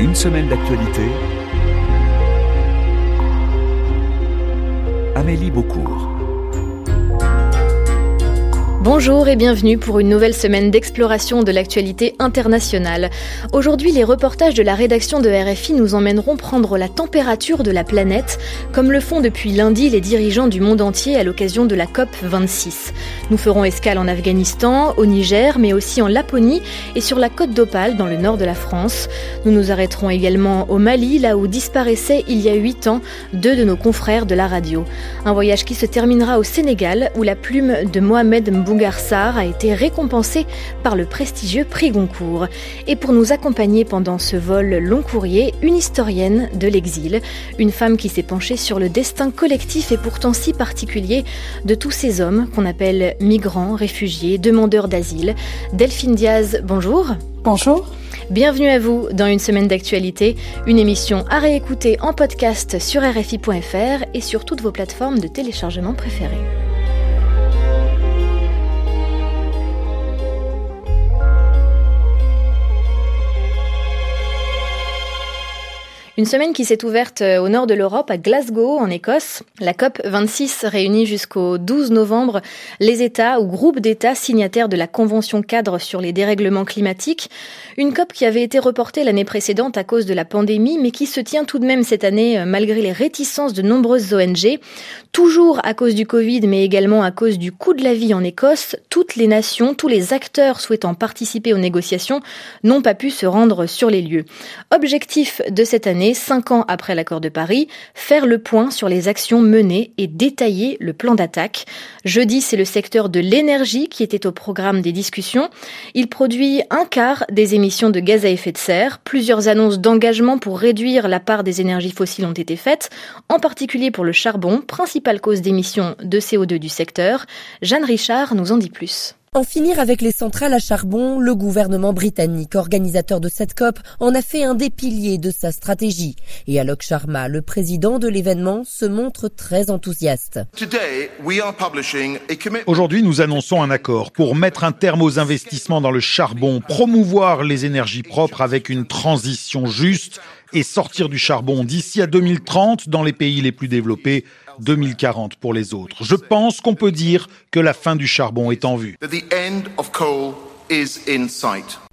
Une semaine d'actualité. Amélie Beaucourt. Bonjour et bienvenue pour une nouvelle semaine d'exploration de l'actualité internationale. Aujourd'hui, les reportages de la rédaction de RFI nous emmèneront prendre la température de la planète, comme le font depuis lundi les dirigeants du monde entier à l'occasion de la COP 26. Nous ferons escale en Afghanistan, au Niger, mais aussi en Laponie et sur la côte d'Opale dans le nord de la France. Nous nous arrêterons également au Mali, là où disparaissaient il y a huit ans deux de nos confrères de la radio. Un voyage qui se terminera au Sénégal, où la plume de Mohamed Mbouga Garsar a été récompensé par le prestigieux prix Goncourt. Et pour nous accompagner pendant ce vol long courrier, une historienne de l'exil, une femme qui s'est penchée sur le destin collectif et pourtant si particulier de tous ces hommes qu'on appelle migrants, réfugiés, demandeurs d'asile. Delphine Diaz, bonjour. Bonjour. Bienvenue à vous dans une semaine d'actualité, une émission à réécouter en podcast sur RFI.fr et sur toutes vos plateformes de téléchargement préférées. Une semaine qui s'est ouverte euh, au nord de l'Europe, à Glasgow, en Écosse. La COP 26 réunit jusqu'au 12 novembre les États ou groupes d'États signataires de la Convention cadre sur les dérèglements climatiques. Une COP qui avait été reportée l'année précédente à cause de la pandémie, mais qui se tient tout de même cette année euh, malgré les réticences de nombreuses ONG. Toujours à cause du Covid, mais également à cause du coût de la vie en Écosse, toutes les nations, tous les acteurs souhaitant participer aux négociations n'ont pas pu se rendre sur les lieux. Objectif de cette année, cinq ans après l'accord de Paris, faire le point sur les actions menées et détailler le plan d'attaque. Jeudi, c'est le secteur de l'énergie qui était au programme des discussions. Il produit un quart des émissions de gaz à effet de serre. Plusieurs annonces d'engagement pour réduire la part des énergies fossiles ont été faites, en particulier pour le charbon, principale cause d'émissions de CO2 du secteur. Jeanne Richard nous en dit plus. En finir avec les centrales à charbon, le gouvernement britannique, organisateur de cette COP, en a fait un des piliers de sa stratégie. Et Alok Sharma, le président de l'événement, se montre très enthousiaste. Aujourd'hui, nous annonçons un accord pour mettre un terme aux investissements dans le charbon, promouvoir les énergies propres avec une transition juste et sortir du charbon d'ici à 2030 dans les pays les plus développés 2040 pour les autres. Je pense qu'on peut dire que la fin du charbon est en vue.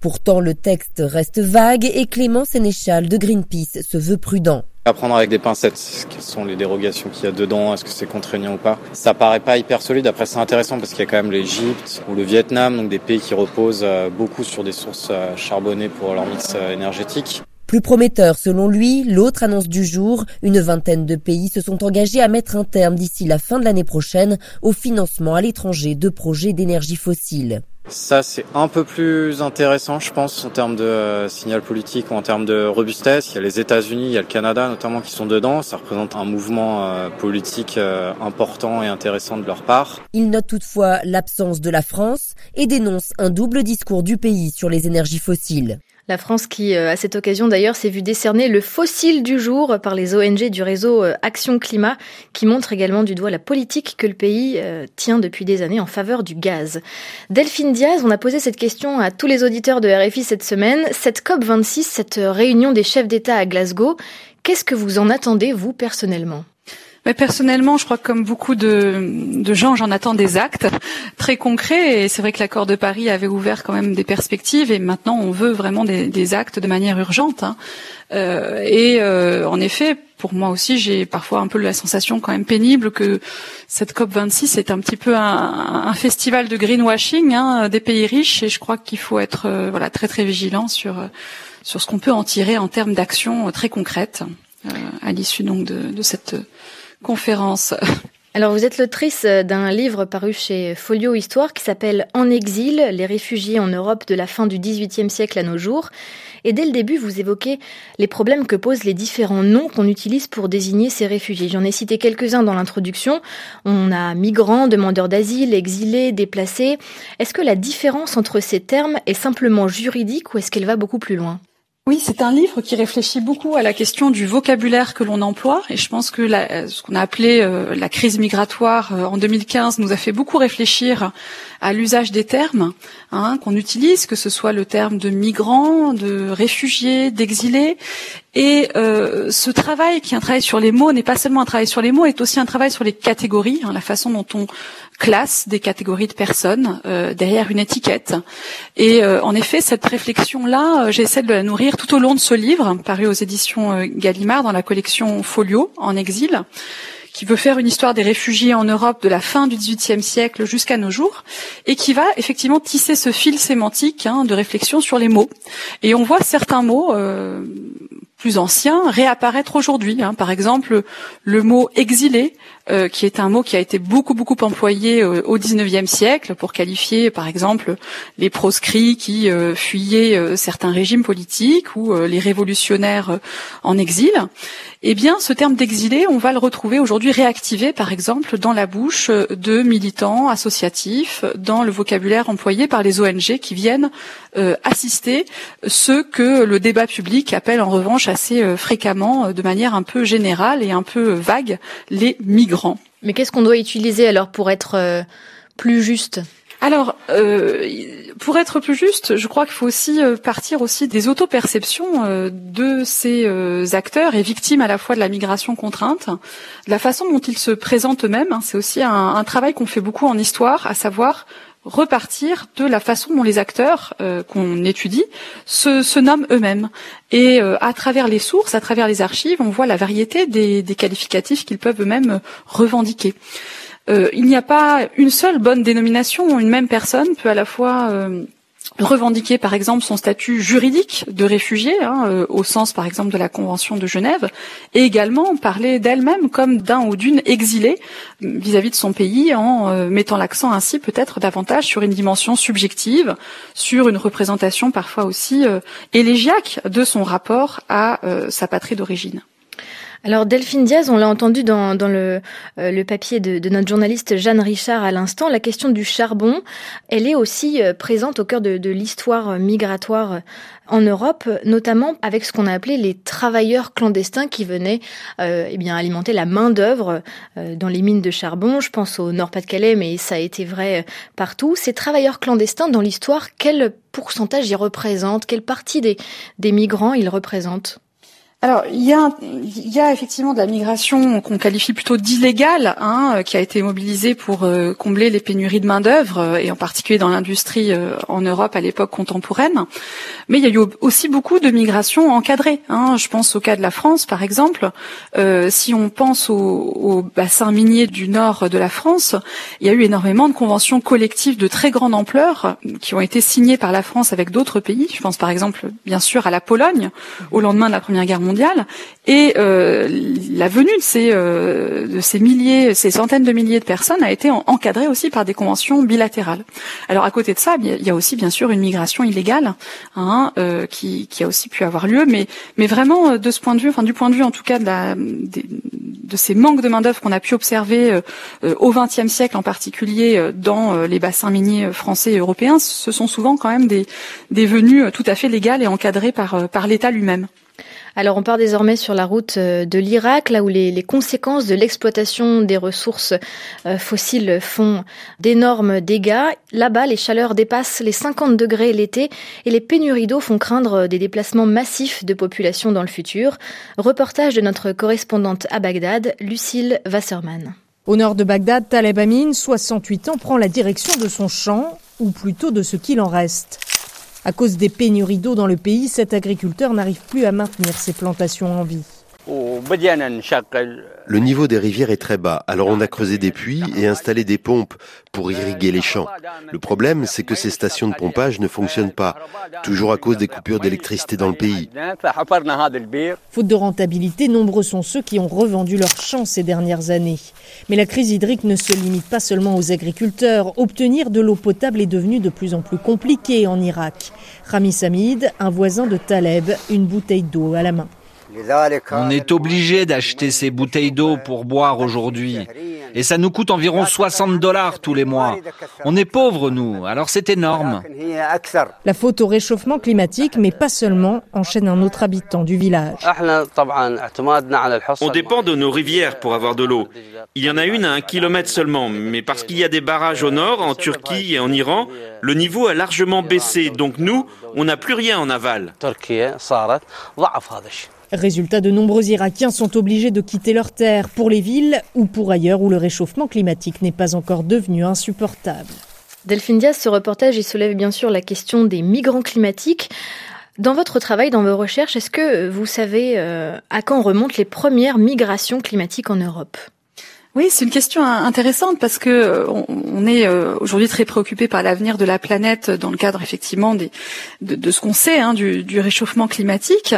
Pourtant, le texte reste vague et Clément Sénéchal de Greenpeace se veut prudent. À prendre avec des pincettes, quelles sont les dérogations qu'il y a dedans, est-ce que c'est contraignant ou pas. Ça paraît pas hyper solide, après c'est intéressant parce qu'il y a quand même l'Égypte ou le Vietnam, donc des pays qui reposent euh, beaucoup sur des sources euh, charbonnées pour leur mix euh, énergétique. Plus prometteur selon lui, l'autre annonce du jour, une vingtaine de pays se sont engagés à mettre un terme d'ici la fin de l'année prochaine au financement à l'étranger de projets d'énergie fossile. Ça, c'est un peu plus intéressant, je pense, en termes de euh, signal politique ou en termes de robustesse. Il y a les États-Unis, il y a le Canada notamment qui sont dedans. Ça représente un mouvement euh, politique euh, important et intéressant de leur part. Il note toutefois l'absence de la France et dénonce un double discours du pays sur les énergies fossiles. La France qui, euh, à cette occasion d'ailleurs, s'est vue décerner le fossile du jour par les ONG du réseau euh, Action Climat, qui montre également du doigt la politique que le pays euh, tient depuis des années en faveur du gaz. Delphine Diaz, on a posé cette question à tous les auditeurs de RFI cette semaine. Cette COP26, cette réunion des chefs d'État à Glasgow, qu'est-ce que vous en attendez, vous, personnellement? Mais personnellement, je crois que comme beaucoup de, gens, j'en attends des actes très concrets. Et c'est vrai que l'accord de Paris avait ouvert quand même des perspectives. Et maintenant, on veut vraiment des, actes de manière urgente. Hein. Euh, et euh, en effet, pour moi aussi, j'ai parfois un peu la sensation quand même pénible que cette COP 26 est un petit peu un, festival de greenwashing hein, des pays riches. Et je crois qu'il faut être euh, très très vigilant sur sur ce qu'on peut en tirer en termes d'actions très concrètes à l'issue donc de cette conférence. Alors vous êtes l'autrice d'un livre paru chez Folio Histoire qui s'appelle En exil, les réfugiés en Europe de la fin du XVIIIe siècle à nos jours. Et dès le début, vous évoquez les problèmes que posent les différents noms qu'on utilise pour désigner ces réfugiés. J'en ai cité quelques-uns dans l'introduction. On a migrants, demandeurs d'asile, exilés, déplacés. Est-ce que la différence entre ces termes est simplement juridique ou est-ce qu'elle va beaucoup plus loin? Oui, c'est un livre qui réfléchit beaucoup à la question du vocabulaire que l'on emploie, et je pense que ce qu'on a appelé euh, la crise migratoire euh, en 2015 nous a fait beaucoup réfléchir à l'usage des termes hein, qu'on utilise, que ce soit le terme de migrants, de réfugiés, d'exilés. Et euh, ce travail, qui est un travail sur les mots, n'est pas seulement un travail sur les mots, est aussi un travail sur les catégories, hein, la façon dont on classe des catégories de personnes euh, derrière une étiquette. Et euh, en effet, cette réflexion-là, j'essaie de la nourrir tout au long de ce livre, paru aux éditions Gallimard dans la collection Folio, en exil qui veut faire une histoire des réfugiés en Europe de la fin du XVIIIe siècle jusqu'à nos jours, et qui va effectivement tisser ce fil sémantique hein, de réflexion sur les mots. Et on voit certains mots euh, plus anciens réapparaître aujourd'hui. Hein. Par exemple, le mot exilé, euh, qui est un mot qui a été beaucoup beaucoup employé euh, au XIXe siècle pour qualifier, par exemple, les proscrits qui euh, fuyaient certains régimes politiques ou les révolutionnaires en exil. Eh bien, ce terme d'exilé, on va le retrouver aujourd'hui réactivé, par exemple, dans la bouche de militants associatifs, dans le vocabulaire employé par les ONG qui viennent assister ceux que le débat public appelle en revanche assez euh, fréquemment, euh, de manière un peu générale et un peu vague, les migrants. Mais qu'est-ce qu'on doit utiliser alors pour être euh, plus juste? Alors, pour être plus juste, je crois qu'il faut aussi partir aussi des auto-perceptions de ces acteurs et victimes à la fois de la migration contrainte, de la façon dont ils se présentent eux-mêmes. Hein. c'est aussi un, un travail qu'on fait beaucoup en histoire, à savoir repartir de la façon dont les acteurs euh, qu'on étudie se, se nomment eux-mêmes. Et euh, à travers les sources, à travers les archives, on voit la variété des, qualificatifs qu'ils peuvent eux-mêmes revendiquer. Euh, il n'y a pas une seule bonne dénomination. Une même personne peut à la fois revendiquer par exemple son statut juridique de réfugié, hein, euh, au sens par exemple de la Convention de Genève, et également parler d'elle-même comme d'un ou d'une exilée vis-à-vis de son pays, en euh, mettant l'accent ainsi peut-être davantage sur une dimension subjective, sur une représentation parfois aussi euh, élégiaque de son rapport à sa patrie d'origine. Alors Delphine Diaz, on l'a entendu dans, le, euh, le, papier de, notre journaliste Jeanne Richard à l'instant, la question du charbon, elle est aussi euh, présente au cœur de, l'histoire migratoire en Europe, notamment avec ce qu'on a appelé les travailleurs clandestins qui venaient euh, eh bien alimenter la main d'œuvre dans les mines de charbon. Je pense au Nord-Pas-de-Calais, mais ça a été vrai partout. Ces travailleurs clandestins dans l'histoire, quel pourcentage ils représentent? Quelle partie des, des migrants ils représentent? Alors, il y, a, il y a effectivement de la migration qu'on qualifie plutôt d'illégale, hein, euh, qui a été mobilisée pour euh, combler les pénuries de main d'œuvre, euh, et en particulier dans l'industrie en Europe à l'époque contemporaine. Mais il y a eu aussi beaucoup de migration encadrée. Hein. Je pense au cas de la France, par exemple. si on pense au, au, bassin minier du nord de la France, il y a eu énormément de conventions collectives de très grande ampleur qui ont été signées par la France avec d'autres pays. Je pense par exemple, bien sûr, à la Pologne au lendemain de la Première Guerre mondiale et euh, la venue de ces, euh, de ces milliers, ces centaines de milliers de personnes a été encadrée aussi par des conventions bilatérales. Alors à côté de ça, il y a aussi bien sûr une migration illégale hein, euh, qui, a aussi pu avoir lieu, mais, vraiment de ce point de vue, enfin du point de vue en tout cas de, de, ces manques de main d'œuvre qu'on a pu observer au XXe siècle en particulier dans les bassins miniers français et européens, ce sont souvent quand même des, venues tout à fait légales et encadrées par, par l'État lui-même. Alors on part désormais sur la route euh, de l'Irak, là où les, conséquences de l'exploitation des ressources euh, fossiles font d'énormes dégâts. Là-bas, les chaleurs dépassent les 50 degrés l'été et les pénuries d'eau font craindre des déplacements massifs de population dans le futur. Reportage de notre correspondante à Bagdad, Lucille Wasserman. Au nord de Bagdad, Taleb Amin, 68 ans, prend la direction de son champ, ou plutôt de ce qu'il en reste. À cause des pénuries d'eau dans le pays, cet agriculteur n'arrive plus à maintenir ses plantations en vie. Le niveau des rivières est très bas, alors on a creusé des puits et installé des pompes pour irriguer les champs. Le problème, c'est que ces stations de pompage ne fonctionnent pas, toujours à cause des coupures d'électricité dans le pays. Faute de rentabilité, nombreux sont ceux qui ont revendu leurs champs ces dernières années. Mais la crise hydrique ne se limite pas seulement aux agriculteurs. Obtenir de l'eau potable est devenu de plus en plus compliqué en Irak. Rami Samid, un voisin de Taleb, une bouteille d'eau à la main. On est obligé d'acheter ces bouteilles d'eau pour boire aujourd'hui. Et ça nous coûte environ 60 dollars tous les mois. On est pauvres, nous, alors c'est énorme. La faute au réchauffement climatique, mais pas seulement, enchaîne un autre habitant du village. On dépend de nos rivières pour avoir de l'eau. Il y en a une à un kilomètre seulement, mais parce qu'il y a des barrages au nord, en Turquie et en Iran, le niveau a largement baissé. Donc nous, on n'a plus rien en aval. Résultat, de nombreux Irakiens sont obligés de quitter leurs terres pour les villes ou pour ailleurs où le réchauffement climatique n'est pas encore devenu insupportable. Delphine Diaz, ce reportage, il soulève bien sûr la question des migrants climatiques. Dans votre travail, dans vos recherches, est-ce que vous savez euh, à quand remontent les premières migrations climatiques en Europe? Oui, c'est une question intéressante parce que euh, on est euh, aujourd'hui très préoccupé par l'avenir de la planète dans le cadre effectivement des, de, ce qu'on sait hein, du, réchauffement climatique.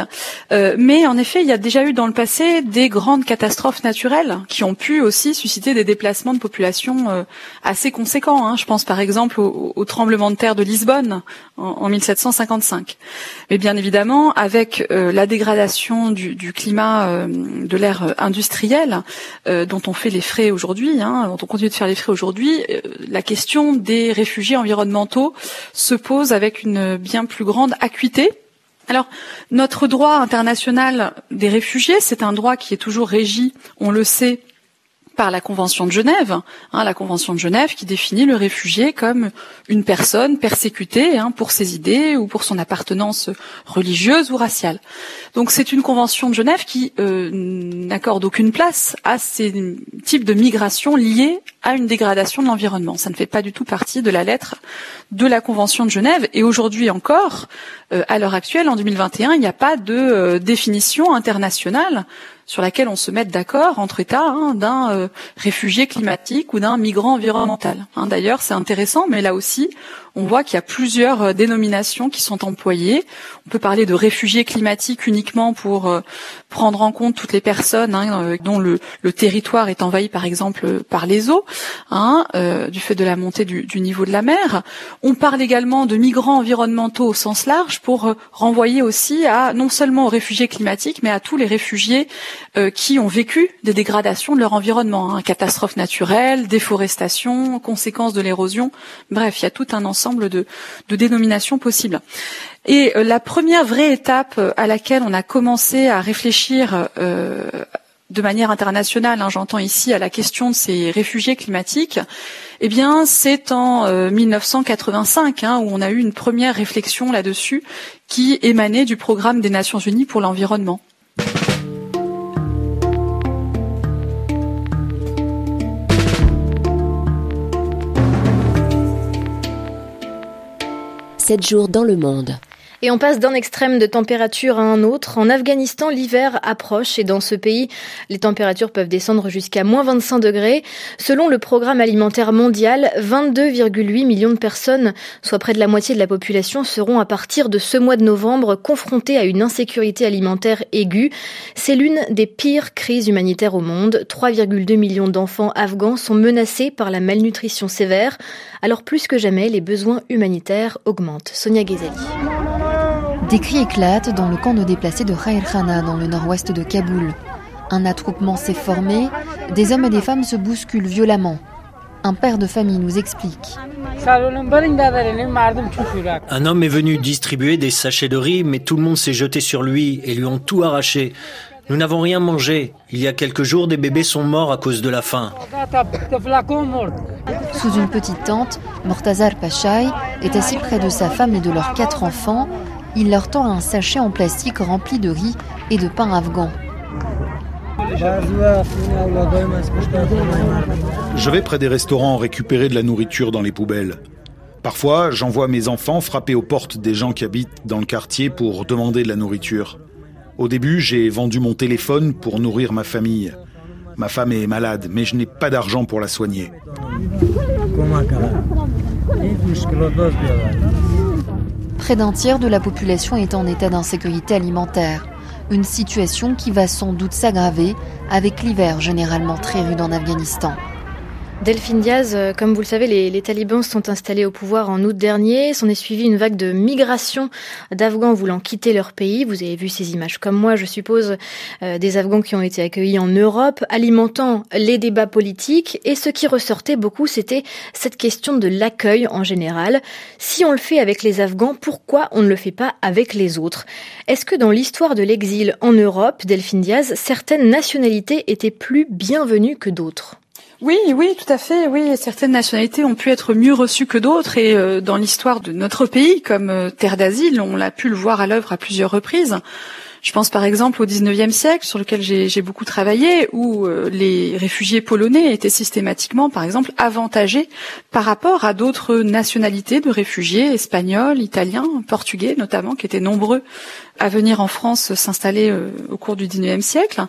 Euh, mais en effet, il y a déjà eu dans le passé des grandes catastrophes naturelles qui ont pu aussi susciter des déplacements de population assez conséquents. Hein. Je pense par exemple au, tremblement de terre de Lisbonne en, en 1755. Mais bien évidemment, avec la dégradation du, du climat de l'ère industrielle dont on fait les aujourd'hui, hein, on continue de faire les frais aujourd'hui, euh, la question des réfugiés environnementaux se pose avec une bien plus grande acuité. Alors, notre droit international des réfugiés, c'est un droit qui est toujours régi, on le sait, par la Convention de Genève, hein, la Convention de Genève qui définit le réfugié comme une personne persécutée hein, pour ses idées ou pour son appartenance religieuse ou raciale. Donc c'est une Convention de Genève qui euh, n'accorde aucune place à ces types de migrations liées à une dégradation de l'environnement. Ça ne fait pas du tout partie de la lettre de la Convention de Genève. Et aujourd'hui encore, euh, à l'heure actuelle, en 2021, il n'y a pas de euh, définition internationale sur laquelle on se mette d'accord entre États hein, d'un euh, réfugié climatique ou d'un migrant environnemental. Hein, D'ailleurs, c'est intéressant, mais là aussi, on voit qu'il y a plusieurs euh, dénominations qui sont employées. On peut parler de réfugiés climatiques uniquement pour euh, prendre en compte toutes les personnes hein, dont le, territoire est envahi, par exemple, par les eaux, hein, du fait de la montée du, niveau de la mer. On parle également de migrants environnementaux au sens large pour renvoyer aussi à non seulement aux réfugiés climatiques, mais à tous les réfugiés euh, qui ont vécu des dégradations de leur environnement, hein, catastrophes naturelles, déforestation, conséquences de l'érosion. Bref, il y a tout un ensemble de, dénominations possibles. Et euh, la première vraie étape euh, à laquelle on a commencé à réfléchir de manière internationale, hein, j'entends ici à la question de ces réfugiés climatiques, eh bien, c'est en 1985 hein, où on a eu une première réflexion là-dessus qui émanait du programme des Nations Unies pour l'environnement. Jours dans le monde. Et on passe d'un extrême de température à un autre. En Afghanistan, l'hiver approche et dans ce pays, les températures peuvent descendre jusqu'à moins 25 degrés. Selon le programme alimentaire mondial, 22,8 millions de personnes, soit près de la moitié de la population, seront à partir de ce mois de novembre confrontées à une insécurité alimentaire aiguë. C'est l'une des pires crises humanitaires au monde. 3,2 millions d'enfants afghans sont menacés par la malnutrition sévère. Alors plus que jamais, les besoins humanitaires augmentent. Sonia Ghezali. Des cris éclatent dans le camp de déplacés de Khair Khana, dans le nord-ouest de Kaboul. Un attroupement s'est formé, des hommes et des femmes se bousculent violemment. Un père de famille nous explique. Un homme est venu distribuer des sachets de riz, mais tout le monde s'est jeté sur lui et lui ont tout arraché. Nous n'avons rien mangé. Il y a quelques jours, des bébés sont morts à cause de la faim. Sous une petite tente, Mortazar Pachai est assis près de sa femme et de leurs quatre enfants il leur tend un sachet en plastique rempli de riz et de pain afghan. Je vais près des restaurants récupérer de la nourriture dans les poubelles. Parfois, j'envoie mes enfants frapper aux portes des gens qui habitent dans le quartier pour demander de la nourriture. Au début, j'ai vendu mon téléphone pour nourrir ma famille. Ma femme est malade, mais je n'ai pas d'argent pour la soigner. Près d'un tiers de la population est en état d'insécurité alimentaire, une situation qui va sans doute s'aggraver avec l'hiver généralement très rude en Afghanistan. Delphine Diaz, euh, comme vous le savez, les, les, talibans sont installés au pouvoir en août dernier. S'en est suivi une vague de migration d'Afghans voulant quitter leur pays. Vous avez vu ces images comme moi, je suppose, euh, des Afghans qui ont été accueillis en Europe, alimentant les débats politiques. Et ce qui ressortait beaucoup, c'était cette question de l'accueil en général. Si on le fait avec les Afghans, pourquoi on ne le fait pas avec les autres? Est-ce que dans l'histoire de l'exil en Europe, Delphine Diaz, certaines nationalités étaient plus bienvenues que d'autres? Oui, oui, tout à fait. Oui, certaines nationalités ont pu être mieux reçues que d'autres, et euh, dans l'histoire de notre pays, comme euh, terre d'asile, on l'a pu le voir à l'œuvre à plusieurs reprises. Je pense par exemple au XIXe siècle, sur lequel j'ai beaucoup travaillé, où euh, les réfugiés polonais étaient systématiquement, par exemple, avantagés par rapport à d'autres nationalités de réfugiés, espagnols, italiens, portugais notamment, qui étaient nombreux à venir en France s'installer euh, au cours du XIXe siècle.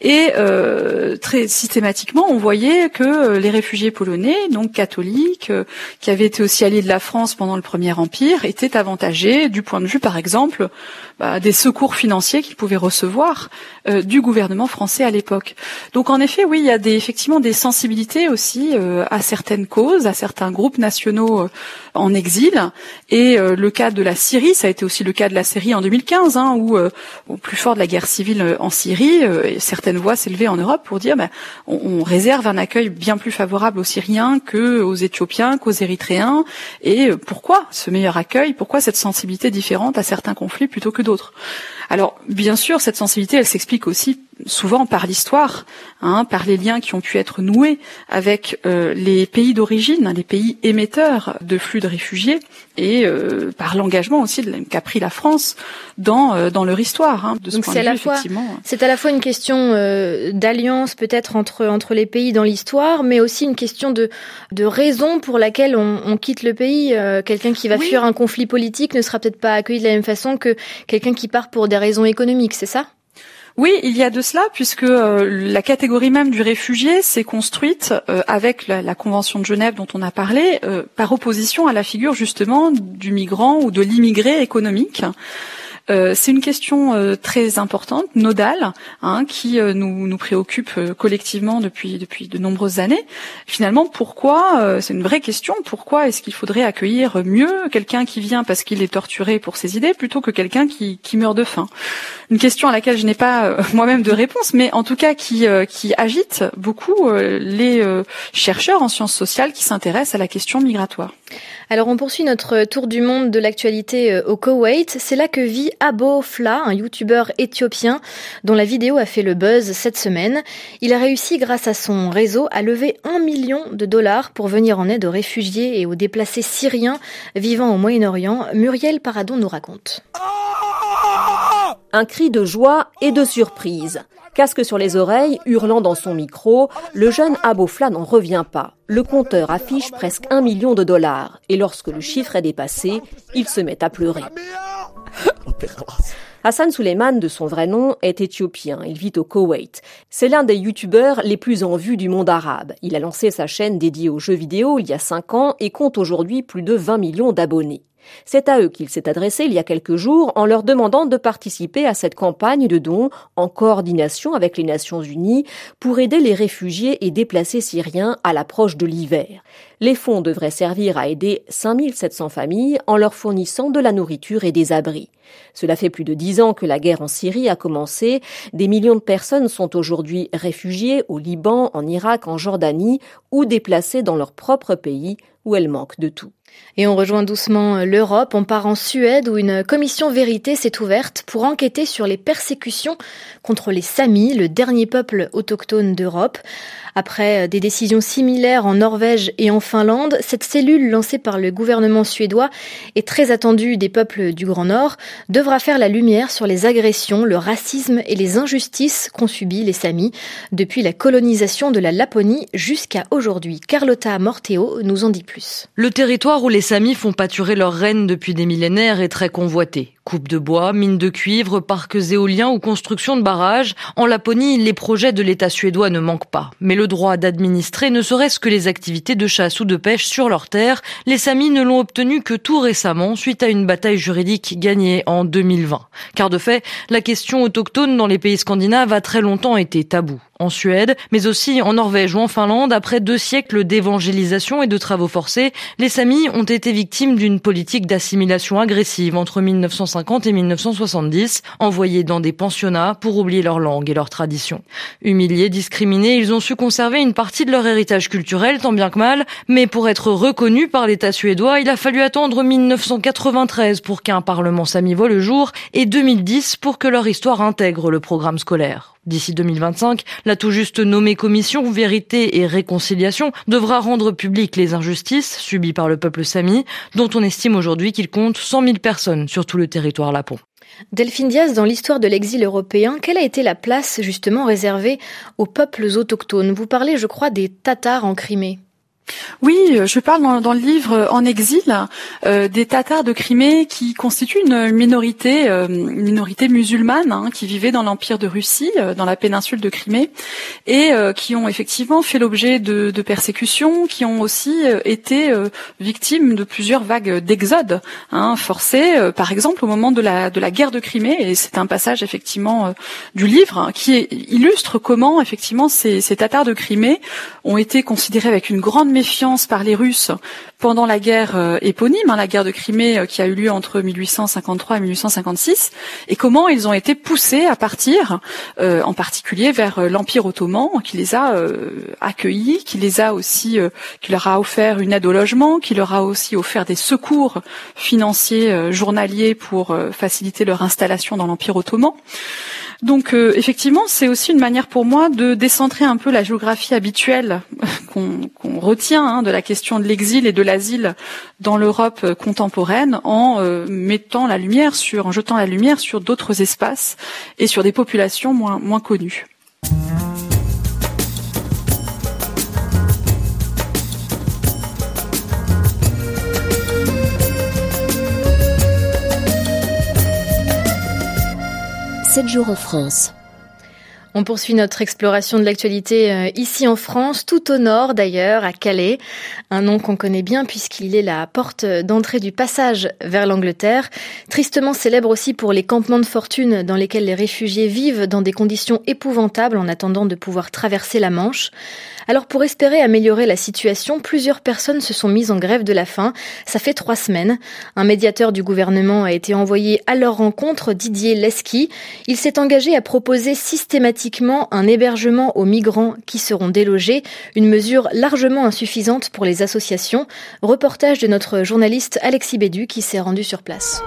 Et euh, très systématiquement, on voyait que les réfugiés polonais, donc catholiques, qui avaient été aussi alliés de la France pendant le Premier Empire, étaient avantagés du point de vue, par exemple, bah, des secours financiers qu'ils pouvaient recevoir euh, du gouvernement français à l'époque. Donc en effet, oui, il y a des, effectivement des sensibilités aussi euh, à certaines causes, à certains groupes nationaux euh, en exil. Et le cas de la Syrie, ça a été aussi le cas de la Syrie en 2015, hein, où au plus fort de la guerre civile en Syrie, certaines voix s'élevaient en Europe pour dire, bah, on, on, réserve un accueil bien plus favorable aux Syriens que aux Éthiopiens, qu'aux Érythréens. Et pourquoi ce meilleur accueil? Pourquoi cette sensibilité différente à certains conflits plutôt que d'autres? Alors, bien sûr, cette sensibilité, elle s'explique aussi souvent par l'histoire, hein, par les liens qui ont pu être noués avec euh, les pays d'origine, les pays émetteurs de flux de réfugiés, et euh, par l'engagement aussi qu'a pris la France dans euh, dans leur histoire. Hein, de ce Donc c'est à la fois c'est à la fois une question d'alliance peut-être entre entre les pays dans l'histoire, mais aussi une question de de raison pour laquelle on, on quitte le pays. quelqu'un qui va fuir un conflit politique ne sera peut-être pas accueilli de la même façon que quelqu'un qui part pour des raisons économiques, c'est ça? Oui, il y a de cela, puisque euh, la catégorie même du réfugié s'est construite euh, avec la, Convention de Genève dont on a parlé, euh, par opposition à la figure justement du migrant ou de l'immigré économique. Euh, c'est une question euh, très importante, nodale, hein, qui euh, nous, préoccupe collectivement depuis de nombreuses années. Finalement, pourquoi C'est une vraie question. Pourquoi est-ce qu'il faudrait accueillir mieux quelqu'un qui vient parce qu'il est torturé pour ses idées plutôt que quelqu'un qui, meurt de faim? Une question à laquelle je n'ai pas moi-même de réponse, mais en tout cas qui agite beaucoup les chercheurs en sciences sociales qui s'intéressent à la question migratoire. Alors on poursuit notre tour du monde de l'actualité euh, au Koweït. C'est là que vit Abo Fla, un youtubeur éthiopien dont la vidéo a fait le buzz cette semaine. Il a réussi grâce à son réseau à lever un million de dollars pour venir en aide aux réfugiés et aux déplacés syriens vivant au Moyen-Orient. Muriel Paradon nous raconte. Un cri de joie et de surprise. Casque sur les oreilles, hurlant dans son micro, le jeune Abofla n'en revient pas. Le compteur affiche presque un million de dollars et lorsque le chiffre est dépassé, il se met à pleurer. Hassan Suleiman, de son vrai nom, est éthiopien. Il vit au Koweït. C'est l'un des youtubeurs les plus en vue du monde arabe. Il a lancé sa chaîne dédiée aux jeux vidéo il y a cinq ans et compte aujourd'hui plus de 20 millions d'abonnés. C'est à eux qu'il s'est adressé il y a quelques jours en leur demandant de participer à cette campagne de dons en coordination avec les Nations Unies pour aider les réfugiés et déplacés syriens à l'approche de l'hiver. Les fonds devraient servir à aider 5700 familles en leur fournissant de la nourriture et des abris. Cela fait plus de dix ans que la guerre en Syrie a commencé. Des millions de personnes sont aujourd'hui réfugiées au Liban, en Irak, en Jordanie ou déplacées dans leur propre pays où elles manquent de tout. Et on rejoint doucement l'Europe. On part en Suède où une commission vérité s'est ouverte pour enquêter sur les persécutions contre les Samis, le dernier peuple autochtone d'Europe. Après des décisions similaires en Norvège et en Finlande, cette cellule lancée par le gouvernement suédois et très attendue des peuples du Grand Nord devra faire la lumière sur les agressions, le racisme et les injustices qu'ont subi les Samis depuis la colonisation de la Laponie jusqu'à aujourd'hui. Carlotta Morteo nous en dit plus. Le territoire où les Samis font pâturer leurs reines depuis des millénaires est très convoité. Coupe de bois, mines de cuivre, parcs éoliens ou construction de barrages, en Laponie, les projets de l'État suédois ne manquent pas. Mais le droit d'administrer ne serait-ce que les activités de chasse ou de pêche sur leurs terres, les Samis ne l'ont obtenu que tout récemment suite à une bataille juridique gagnée en 2020. Car de fait, la question autochtone dans les pays scandinaves a très longtemps été taboue. En Suède, mais aussi en Norvège ou en Finlande. Après deux siècles d'évangélisation et de travaux forcés, les Samis ont été victimes d'une politique d'assimilation agressive entre 1950 et 1970, envoyés dans des pensionnats pour oublier leur langue et leur tradition. Humiliés, discriminés, ils ont su conserver une partie de leur héritage culturel, tant bien que mal, mais pour être reconnus par l'État suédois, il a fallu attendre 1993 pour qu'un parlement sami voit le jour et 2010 pour que leur histoire intègre le programme scolaire. D'ici 2025, la tout juste nommée commission Vérité et Réconciliation devra rendre publiques les injustices subies par le peuple sami, dont on estime aujourd'hui qu'il compte 100 000 personnes sur tout le territoire lapon. Delphine Diaz, dans l'histoire de l'exil européen, quelle a été la place justement réservée aux peuples autochtones? Vous parlez, je crois, des Tatars en Crimée. Oui, euh, je parle dans, le livre euh, En exil euh, des Tatars de Crimée qui constituent une minorité, minorité musulmane hein, qui vivait dans l'empire de Russie, dans la péninsule de Crimée, et qui ont effectivement fait l'objet de, persécutions, qui ont aussi été victimes de plusieurs vagues d'exode hein, forcés, par exemple au moment de la, de la guerre de Crimée. Et c'est un passage effectivement du livre hein, qui illustre comment effectivement ces Tatars de Crimée ont été considérés avec une grande méfiance par les Russes pendant la guerre euh, éponyme, hein, la guerre de Crimée euh, qui a eu lieu entre 1853 et 1856, et comment ils ont été poussés à partir, euh, en particulier vers l'Empire ottoman, qui les a accueillis, qui les a aussi, qui leur a offert une aide au logement, qui leur a aussi offert des secours financiers journaliers pour faciliter leur installation dans l'Empire ottoman. Donc euh, effectivement, c'est aussi une manière pour moi de décentrer un peu la géographie habituelle qu'on retient hein, de la question de l'exil et de l'asile dans l'Europe euh, contemporaine en euh, mettant la lumière sur, en jetant la lumière sur d'autres espaces et sur des populations moins, moins connues. 7 jours en France. On poursuit notre exploration de l'actualité euh, ici en France, tout au nord d'ailleurs, à Calais. Un nom qu'on connaît bien puisqu'il est la porte d'entrée du passage vers l'Angleterre. Tristement célèbre aussi pour les campements de fortune dans lesquels les réfugiés vivent dans des conditions épouvantables en attendant de pouvoir traverser la Manche. Alors pour espérer améliorer la situation, plusieurs personnes se sont mises en grève de la faim. Ça fait trois semaines. Un médiateur du gouvernement a été envoyé à leur rencontre, Didier Leski. Il s'est engagé à proposer systématiquement un hébergement aux migrants qui seront délogés, une mesure largement insuffisante pour les associations. Reportage de notre journaliste Alexis Bédu qui s'est rendu sur place.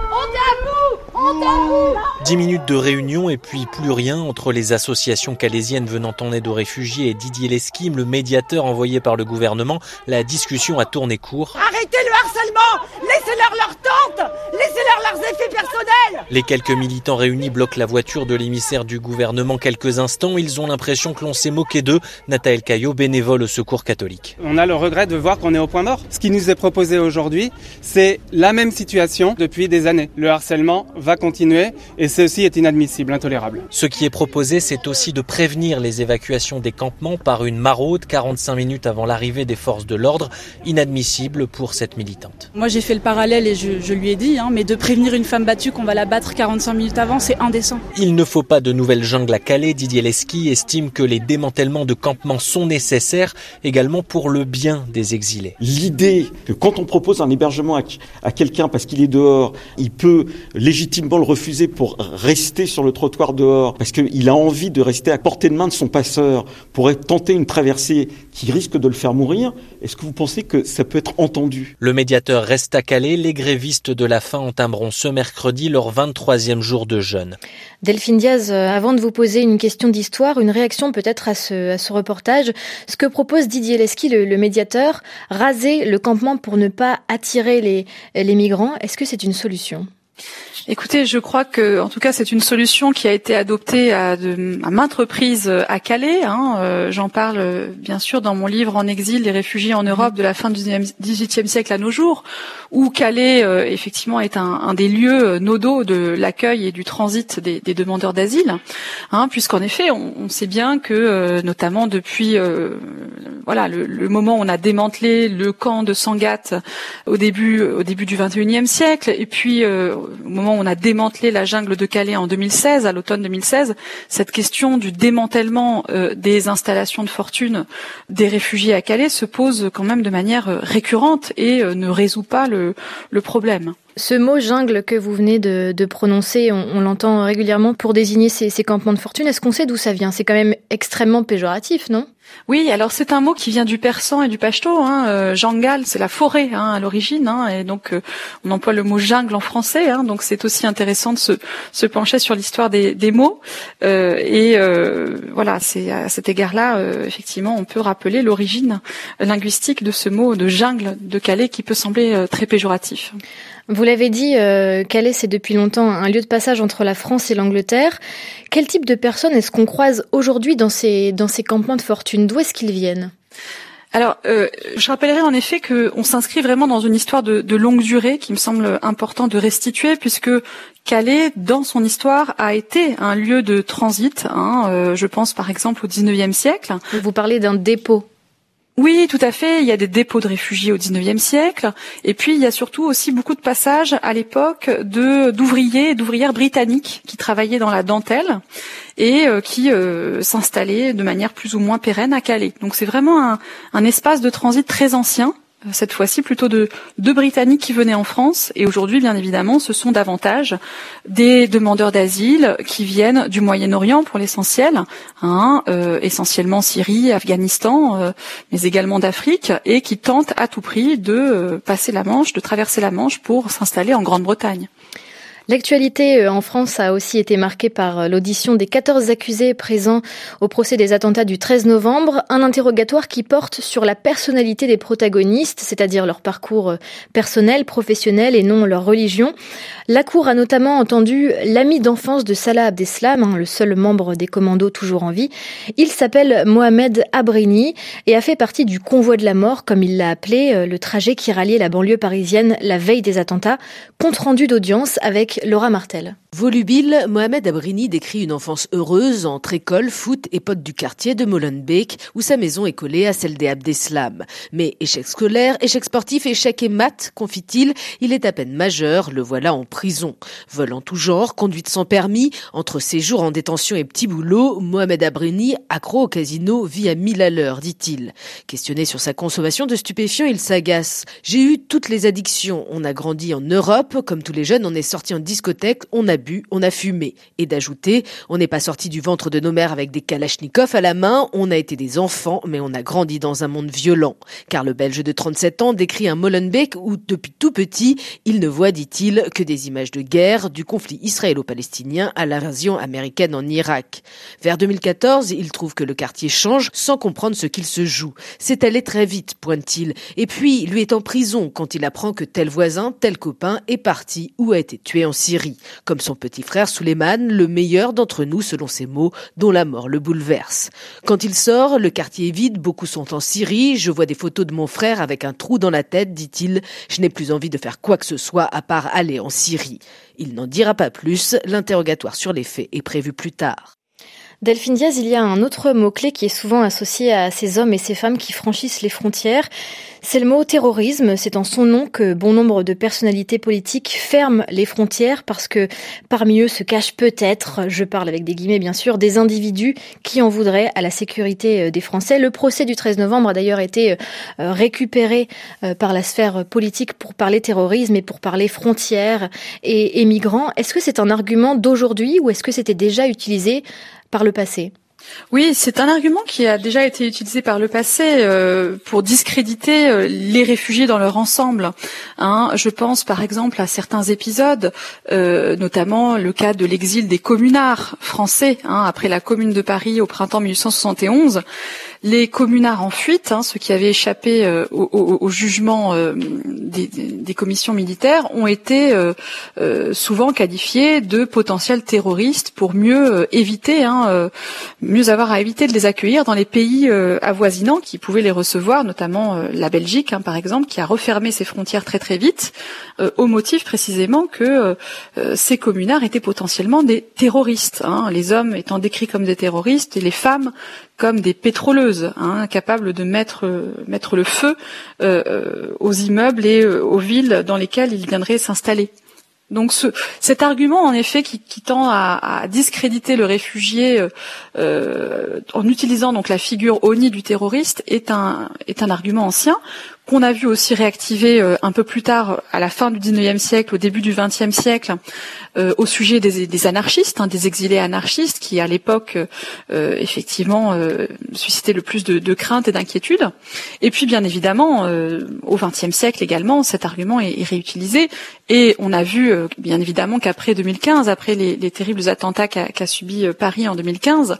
Dix minutes de réunion et puis plus rien entre les associations calaisiennes venant en aide aux réfugiés et Didier Lesquim, le médiateur envoyé par le gouvernement. La discussion a tourné court. Arrêtez le harcèlement Laissez-leur leur tente Laissez-leur leurs effets personnels Les quelques militants réunis bloquent la voiture de l'émissaire du gouvernement quelques instants. Ils ont l'impression que l'on s'est moqué d'eux. Nathalie Caillot, bénévole au Secours catholique. On a le regret de voir qu'on est au point mort. Ce qui nous est proposé aujourd'hui, c'est la même situation depuis des années. Le harcèlement va continuer et ceci est inadmissible, intolérable. Ce qui est proposé, c'est aussi de prévenir les évacuations des campements par une maraude 45 minutes avant l'arrivée des forces de l'ordre, inadmissible pour cette militante. Moi j'ai fait le parallèle et je, lui ai dit, hein, mais de prévenir une femme battue qu'on va la battre 45 minutes avant, c'est indécent. Il ne faut pas de nouvelles jungles à Calais. Didier Lesky estime que les démantèlements de campements sont nécessaires également pour le bien des exilés. L'idée que quand on propose un hébergement à quelqu'un parce qu'il est dehors, il peut légitimement le refuser pour rester sur le trottoir dehors, parce qu'il a envie de rester à portée de main de son passeur pour tenter une traversée qui risque de le faire mourir, est-ce que vous pensez que ça peut être entendu? Le médiateur reste à Calais. Les grévistes de la faim entameront ce mercredi leur 23e jour de jeûne. Delphine Diaz, euh, avant de vous poser une question d'histoire, une réaction peut-être à ce, à ce reportage. Ce que propose Didier Lesky, le, le, médiateur, raser le campement pour ne pas attirer les, les migrants, est-ce que c'est une solution? Écoutez, je crois que, en tout cas, c'est une solution qui a été adoptée à, maintes reprises à Calais. Hein. Euh, j'en parle bien sûr dans mon livre En exil, les réfugiés en Europe de la fin du XVIIIe siècle à nos jours, où Calais, euh, effectivement, est un, des lieux euh, nodaux de l'accueil et du transit des, demandeurs d'asile, hein, puisqu'en effet, on, sait bien que, notamment depuis, voilà, le, le, moment où on a démantelé le camp de Sangatte au début, au début du XXIe siècle, et puis au moment où on a démantelé la jungle de Calais en 2016, à l'automne 2016, cette question du démantèlement des installations de fortune des réfugiés à Calais se pose quand même de manière récurrente et ne résout pas le problème. Ce mot jungle que vous venez de, de prononcer, on, on l'entend régulièrement pour désigner ces, ces campements de fortune. Est-ce qu'on sait d'où ça vient? C'est quand même extrêmement péjoratif, non? Oui, alors c'est un mot qui vient du persan et du pachto. Hein. Euh, jangal, c'est la forêt hein, à l'origine, hein, et donc euh, on emploie le mot jungle en français. Hein, donc c'est aussi intéressant de se, se pencher sur l'histoire des, des, mots. Euh, et euh, voilà, c'est à cet égard-là, euh, effectivement, on peut rappeler l'origine linguistique de ce mot de jungle de Calais qui peut sembler très péjoratif. Vous l'avez dit, euh, Calais, c'est depuis longtemps un lieu de passage entre la France et l'Angleterre. Quel type de personnes est-ce qu'on croise aujourd'hui dans ces, dans ces campements de fortune? D'où est-ce qu'ils viennent? Alors, euh, je rappellerai en effet qu'on s'inscrit vraiment dans une histoire de, de, longue durée qui me semble important de restituer, puisque Calais, dans son histoire, a été un lieu de transit. Hein, euh, je pense par exemple au XIXe siècle. Vous parlez d'un dépôt oui, tout à fait. Il y a des dépôts de réfugiés au XIXe siècle, et puis il y a surtout aussi beaucoup de passages à l'époque de d'ouvriers et d'ouvrières britanniques qui travaillaient dans la dentelle et euh, qui euh, s'installaient de manière plus ou moins pérenne à Calais. Donc c'est vraiment un, un espace de transit très ancien cette fois-ci plutôt de deux Britanniques qui venaient en France. Et aujourd'hui, bien évidemment, ce sont davantage des demandeurs d'asile qui viennent du Moyen-Orient pour l'essentiel, hein, euh, essentiellement Syrie, Afghanistan, euh, mais également d'Afrique, et qui tentent à tout prix de euh, passer la Manche, de traverser la Manche pour s'installer en Grande-Bretagne. L'actualité euh, en France a aussi été marquée par euh, l'audition des 14 accusés présents au procès des attentats du 13 novembre, un interrogatoire qui porte sur la personnalité des protagonistes, c'est-à-dire leur parcours euh, personnel, professionnel et non leur religion. La Cour a notamment entendu l'ami d'enfance de Salah Abdeslam, hein, le seul membre des commandos toujours en vie. Il s'appelle Mohamed Abrini et a fait partie du convoi de la mort, comme il l'a appelé, le trajet qui ralliait la banlieue parisienne la veille des attentats. Compte rendu d'audience avec Laura Martel. Volubile, Mohamed Abrini décrit une enfance heureuse entre école, foot et potes du quartier de Molenbeek, où sa maison est collée à celle des Abdeslam. Mais échec scolaire, échec sportif, échec et maths, confie-t-il, il est à peine majeur, le voilà en prison. Vol en tout genre, conduite sans permis, entre séjours en détention et petits boulots, Mohamed Abrini, accro au casino, vit à mille à l'heure, dit-il. Questionné sur sa consommation de stupéfiants, il s'agace. J'ai eu toutes les addictions. On a grandi en Europe, comme tous les jeunes, on est sorti en discothèque, on a bu, on a fumé. Et d'ajouter, on n'est pas sorti du ventre de nos mères avec des kalachnikovs à la main, on a été des enfants, mais on a grandi dans un monde violent. Car le Belge de 37 ans décrit un Molenbeek où, depuis tout petit, il ne voit, dit-il, que des images de guerre, du conflit israélo-palestinien à l'invasion américaine en Irak. Vers 2014, il trouve que le quartier change sans comprendre ce qu'il se joue. C'est allé très vite, pointe-t-il. Et puis, lui est en prison quand il apprend que tel voisin, tel copain est parti ou a été tué en Syrie, comme son petit frère Suleiman, le meilleur d'entre nous selon ses mots, dont la mort le bouleverse. Quand il sort, le quartier est vide, beaucoup sont en Syrie, je vois des photos de mon frère avec un trou dans la tête, dit-il, je n'ai plus envie de faire quoi que ce soit à part aller en Syrie. Il n'en dira pas plus, l'interrogatoire sur les faits est prévu plus tard. Delphine Diaz, il y a un autre mot-clé qui est souvent associé à ces hommes et ces femmes qui franchissent les frontières. C'est le mot terrorisme. C'est en son nom que bon nombre de personnalités politiques ferment les frontières parce que parmi eux se cachent peut-être, je parle avec des guillemets bien sûr, des individus qui en voudraient à la sécurité euh, des Français. Le procès du 13 novembre a d'ailleurs été euh, récupéré euh, par la sphère politique pour parler terrorisme et pour parler frontières et, et migrants. Est-ce que c'est un argument d'aujourd'hui ou est-ce que c'était déjà utilisé par le passé? Oui, c'est un argument qui a déjà été utilisé par le passé euh, pour discréditer euh, les réfugiés dans leur ensemble. Hein, je pense par exemple à certains épisodes, euh, notamment le cas de l'exil des communards français hein, après la Commune de Paris au printemps 1871 les communards en fuite, hein, ceux qui avaient échappé au, jugement des, commissions militaires, ont été souvent qualifiés de potentiels terroristes pour mieux éviter, mieux avoir à éviter de les accueillir dans les pays avoisinants qui pouvaient les recevoir, notamment la Belgique, hein, par exemple, qui a refermé ses frontières très très vite, au motif précisément que ces communards étaient potentiellement des terroristes, hein, les hommes étant décrits comme des terroristes et les femmes comme des pétroleuses, hein, capables de mettre, mettre le feu euh, aux immeubles et euh, aux villes dans lesquelles ils viendraient s'installer. Donc ce, cet argument, en effet, qui, tend à, discréditer le réfugié euh, euh, en utilisant donc la figure ONI du terroriste est un argument ancien qu'on a vu aussi réactiver euh, un peu plus tard, à la fin du 19e siècle, au début du 20e siècle, euh, au sujet des, des anarchistes, hein, des exilés anarchistes, qui à l'époque, euh, effectivement, suscitaient le plus de, de crainte et d'inquiétude. Et puis, bien évidemment, au 20e siècle également, cet argument est, réutilisé. Et on a vu, bien évidemment, qu'après 2015, après les, les terribles attentats qu'a qu subi Paris en 2015,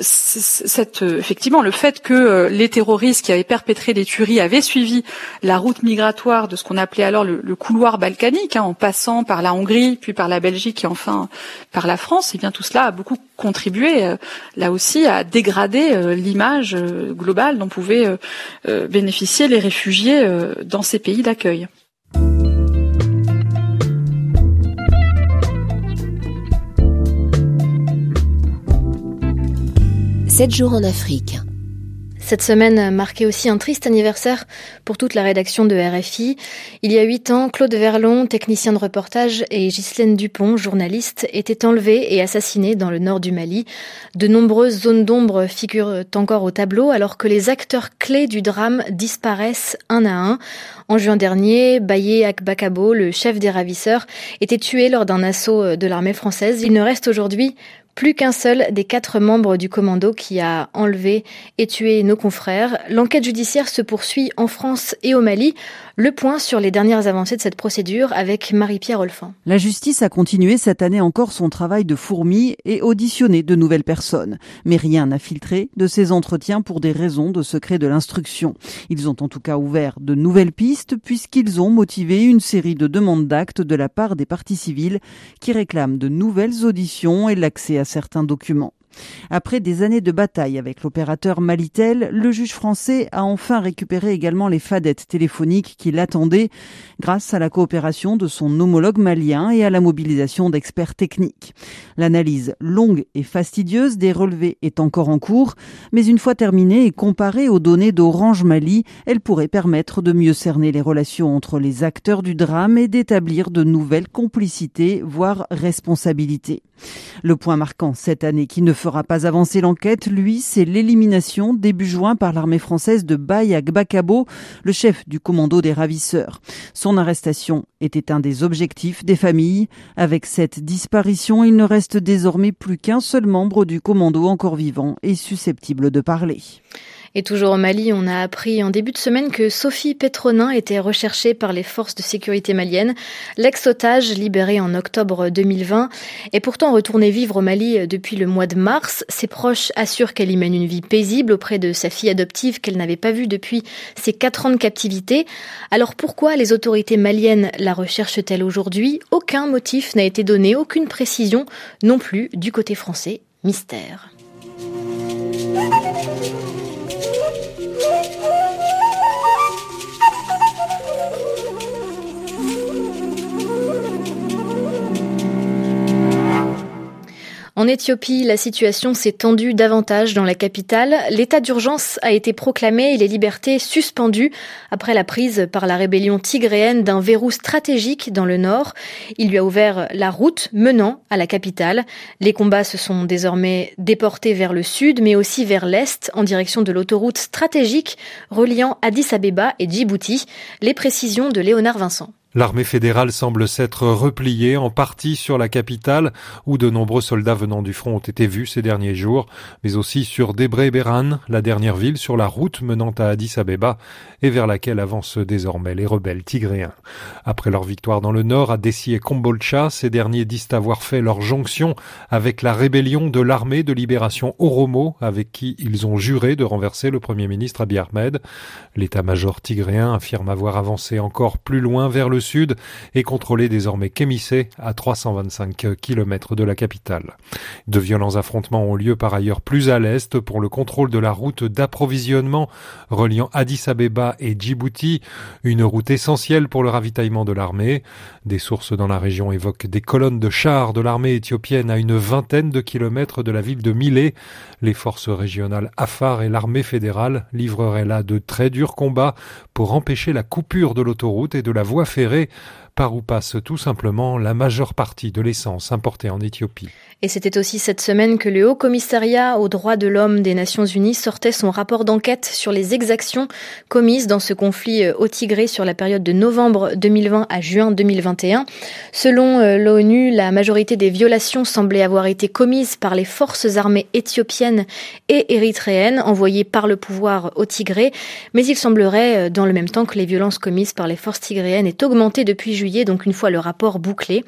cette, effectivement, le fait que les terroristes qui avaient perpétré les tueries avaient suivi la route migratoire de ce qu'on appelait alors le, couloir balkanique, hein, en passant par la Hongrie, puis par la Belgique et enfin par la France, et eh bien tout cela a beaucoup contribué, euh, là aussi, à dégrader euh, l'image euh, globale dont pouvaient bénéficier les réfugiés dans ces pays d'accueil. Sept jours en Afrique. Cette semaine marquait aussi un triste anniversaire pour toute la rédaction de RFI. Il y a huit ans, Claude Verlon, technicien de reportage, et Ghislaine Dupont, journaliste, étaient enlevés et assassinés dans le nord du Mali. De nombreuses zones d'ombre figurent encore au tableau alors que les acteurs clés du drame disparaissent un à un. En juin dernier, Baye Akbakabo, le chef des ravisseurs, était tué lors d'un assaut de l'armée française. Il ne reste aujourd'hui plus qu'un seul des quatre membres du commando qui a enlevé et tué nos confrères. L'enquête judiciaire se poursuit en France et au Mali. Le point sur les dernières avancées de cette procédure avec Marie-Pierre Olfin. La justice a continué cette année encore son travail de fourmi et auditionné de nouvelles personnes. Mais rien n'a filtré de ces entretiens pour des raisons de secret de l'instruction. Ils ont en tout cas ouvert de nouvelles pistes puisqu'ils ont motivé une série de demandes d'actes de la part des parties civiles qui réclament de nouvelles auditions et l'accès à certains documents. Après des années de bataille avec l'opérateur Malitel, le juge français a enfin récupéré également les fadettes téléphoniques qui l'attendaient grâce à la coopération de son homologue malien et à la mobilisation d'experts techniques. L'analyse longue et fastidieuse des relevés est encore en cours, mais une fois terminée et comparée aux données d'Orange Mali, elle pourrait permettre de mieux cerner les relations entre les acteurs du drame et d'établir de nouvelles complicités, voire responsabilités. Le point marquant cette année qui ne pas avancer l'enquête, lui, c'est l'élimination début juin par l'armée française de Bayak Bakabo, le chef du commando des ravisseurs. Son arrestation était un des objectifs des familles. Avec cette disparition, il ne reste désormais plus qu'un seul membre du commando encore vivant et susceptible de parler. Et toujours au Mali, on a appris en début de semaine que Sophie Petronin était recherchée par les forces de sécurité maliennes. L'ex-otage, libérée en octobre 2020, est pourtant retournée vivre au Mali depuis le mois de mars. Ses proches assurent qu'elle y mène une vie paisible auprès de sa fille adoptive qu'elle n'avait pas vue depuis ses quatre ans de captivité. Alors pourquoi les autorités maliennes la recherchent-elles aujourd'hui? Aucun motif n'a été donné, aucune précision non plus du côté français. Mystère. En Éthiopie, la situation s'est tendue davantage dans la capitale. L'état d'urgence a été proclamé et les libertés suspendues après la prise par la rébellion tigréenne d'un verrou stratégique dans le nord. Il lui a ouvert la route menant à la capitale. Les combats se sont désormais déportés vers le sud, mais aussi vers l'est, en direction de l'autoroute stratégique reliant Addis Abeba et Djibouti. Les précisions de Léonard Vincent. L'armée fédérale semble s'être repliée en partie sur la capitale, où de nombreux soldats venant du front ont été vus ces derniers jours, mais aussi sur Debre Beran, la dernière ville sur la route menant à Addis Abeba et vers laquelle avancent désormais les rebelles tigréens. Après leur victoire dans le nord, à Dessi et Kombolcha, ces derniers disent avoir fait leur jonction avec la rébellion de l'armée de libération Oromo, avec qui ils ont juré de renverser le premier ministre Abiy Ahmed. L'état-major tigréen affirme avoir avancé encore plus loin vers le sud et contrôlé désormais Kémissé à 325 km de la capitale. De violents affrontements ont lieu par ailleurs plus à l'est pour le contrôle de la route d'approvisionnement reliant Addis Abeba et Djibouti, une route essentielle pour le ravitaillement de l'armée. Des sources dans la région évoquent des colonnes de chars de l'armée éthiopienne à une vingtaine de kilomètres de la ville de Milé. Les forces régionales Afar et l'armée fédérale livreraient là de très durs combats pour empêcher la coupure de l'autoroute et de la voie ferrée éclairé par où passe tout simplement la majeure partie de l'essence importée en Éthiopie. Et c'était aussi cette semaine que le Haut Commissariat aux droits de l'homme des Nations Unies sortait son rapport d'enquête sur les exactions commises dans ce conflit euh, au Tigré sur la période de novembre 2020 à juin 2021. Selon euh, l'ONU, la majorité des violations semblaient avoir été commises par les forces armées éthiopiennes et érythréennes envoyées par le pouvoir au Tigré, mais il semblerait euh, dans le même temps que les violences commises par les forces tigréennes aient augmenté depuis juillet, donc une fois le rapport bouclé.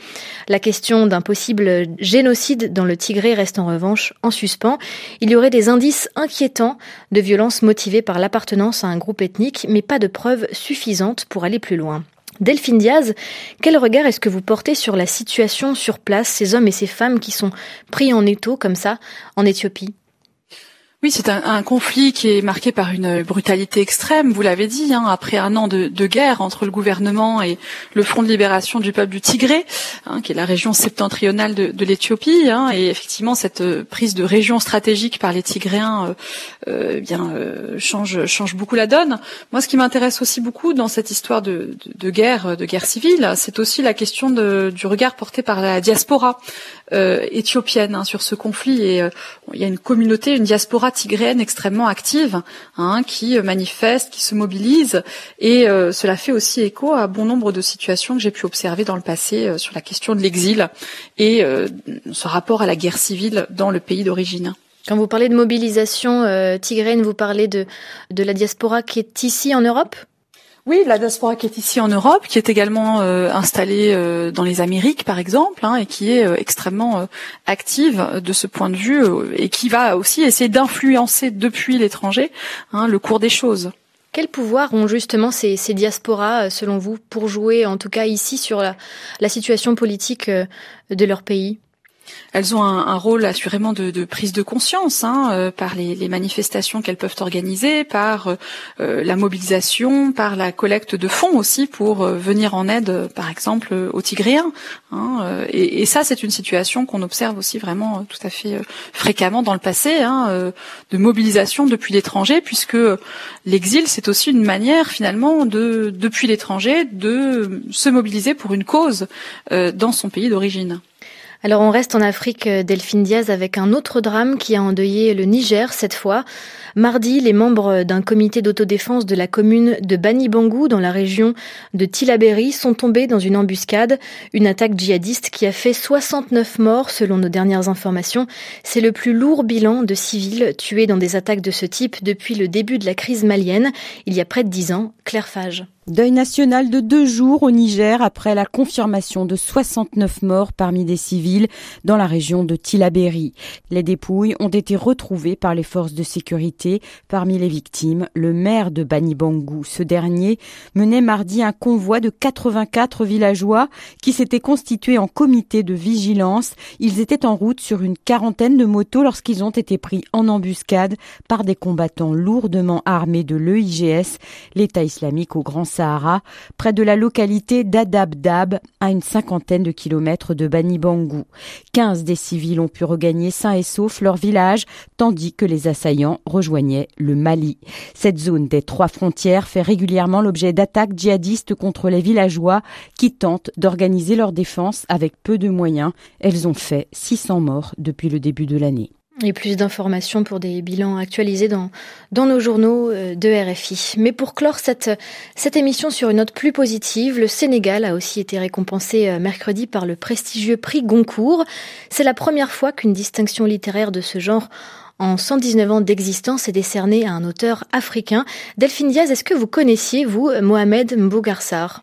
La question d'un possible génocide dans le Tigré reste en revanche en suspens. Il y aurait des indices inquiétants de violences motivées par l'appartenance à un groupe ethnique, mais pas de preuves suffisantes pour aller plus loin. Delphine Diaz, quel regard est-ce que vous portez sur la situation sur place, ces hommes et ces femmes qui sont pris en étau comme ça en Éthiopie? Oui, c'est un, un, conflit qui est marqué par une brutalité extrême, vous l'avez dit, hein, après un an de, de, guerre entre le gouvernement et le Front de libération du peuple du Tigré, hein, qui est la région septentrionale de, de l'Éthiopie, hein, et effectivement cette euh, prise de région stratégique par les Tigréens euh, euh, eh bien euh, change, change beaucoup la donne. Moi, ce qui m'intéresse aussi beaucoup dans cette histoire de, de guerre, de guerre civile, c'est aussi la question du regard porté par la diaspora éthiopienne hein, sur ce conflit. Et il y a une communauté, une diaspora tigréenne extrêmement active, hein, qui euh, manifeste, qui se mobilise, et euh, cela fait aussi écho à bon nombre de situations que j'ai pu observer dans le passé euh, sur la question de l'exil et ce rapport à la guerre civile dans le pays d'origine. Quand vous parlez de mobilisation tigréenne, vous parlez de, de la diaspora qui est ici en Europe? Oui, la diaspora qui est ici en Europe, qui est également euh, installée euh, dans les Amériques, par exemple, hein, et qui est euh, extrêmement active de ce point de vue, et qui va aussi essayer d'influencer depuis l'étranger hein, le cours des choses. Quel pouvoir ont justement ces, diasporas, selon vous, pour jouer, en tout cas ici, sur la situation politique de leur pays? Elles ont un, rôle assurément de, prise de conscience hein, euh, par les, manifestations qu'elles peuvent organiser, par euh, la mobilisation, par la collecte de fonds aussi pour euh, venir en aide, par exemple, aux Tigréens. Hein, et, et, ça, c'est une situation qu'on observe aussi vraiment tout à fait fréquemment dans le passé, hein, de mobilisation depuis l'étranger, puisque l'exil, c'est aussi une manière finalement de, depuis l'étranger, de se mobiliser pour une cause dans son pays d'origine. Alors on reste en Afrique, euh, Delphine Diaz, avec un autre drame qui a endeuillé le Niger cette fois. Mardi, les membres d'un comité d'autodéfense de la commune de Bani Bangou, dans la région de Tilaberi, sont tombés dans une embuscade, une attaque djihadiste qui a fait 69 morts selon nos dernières informations. C'est le plus lourd bilan de civils tués dans des attaques de ce type depuis le début de la crise malienne, il y a près de dix ans. Claire Fage. Deuil national de deux jours au Niger après la confirmation de 69 morts parmi des civils dans la région de Tilaberi. Les dépouilles ont été retrouvées par les forces de sécurité. Parmi les victimes, le maire de Banibangou. Ce dernier menait mardi un convoi de 84 villageois qui s'étaient constitués en comité de vigilance. Ils étaient en route sur une quarantaine de motos lorsqu'ils ont été pris en embuscade par des combattants lourdement armés de l'EIGS, l'État islamique au Grand Près de la localité d'Adabdab, à une cinquantaine de kilomètres de Bani Bangou. Quinze des civils ont pu regagner sains et saufs leur village, tandis que les assaillants rejoignaient le Mali. Cette zone des trois frontières fait régulièrement l'objet d'attaques djihadistes contre les villageois qui tentent d'organiser leur défense avec peu de moyens. Elles ont fait 600 morts depuis le début de l'année. Et plus d'informations pour des bilans actualisés dans, dans nos journaux euh, de RFI. Mais pour clore cette, cette émission sur une note plus positive, le Sénégal a aussi été récompensé euh, mercredi par le prestigieux prix Goncourt. C'est la première fois qu'une distinction littéraire de ce genre en 119 ans d'existence est décernée à un auteur africain. Delphine Diaz, est-ce que vous connaissiez, vous, Mohamed Mbougarsar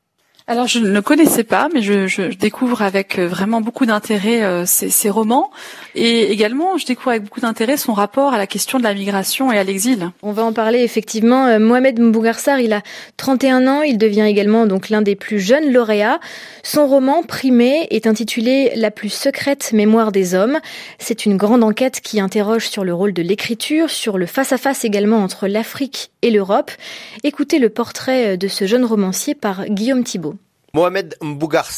alors je ne le connaissais pas, mais je, je découvre avec euh, vraiment beaucoup d'intérêt euh, ces, ces, romans et également je découvre avec beaucoup d'intérêt son rapport à la question de la migration et à l'exil. On va en parler effectivement. Euh, Mohamed Mbougarsar, il a 31 ans, il devient également donc l'un des plus jeunes lauréats. Son roman Primé est intitulé La plus secrète mémoire des hommes. C'est une grande enquête qui interroge sur le rôle de l'écriture, sur le face-à-face -face également entre l'Afrique et l'Europe. Écoutez le portrait de ce jeune romancier par Guillaume Thibault. Mohamed Mbougar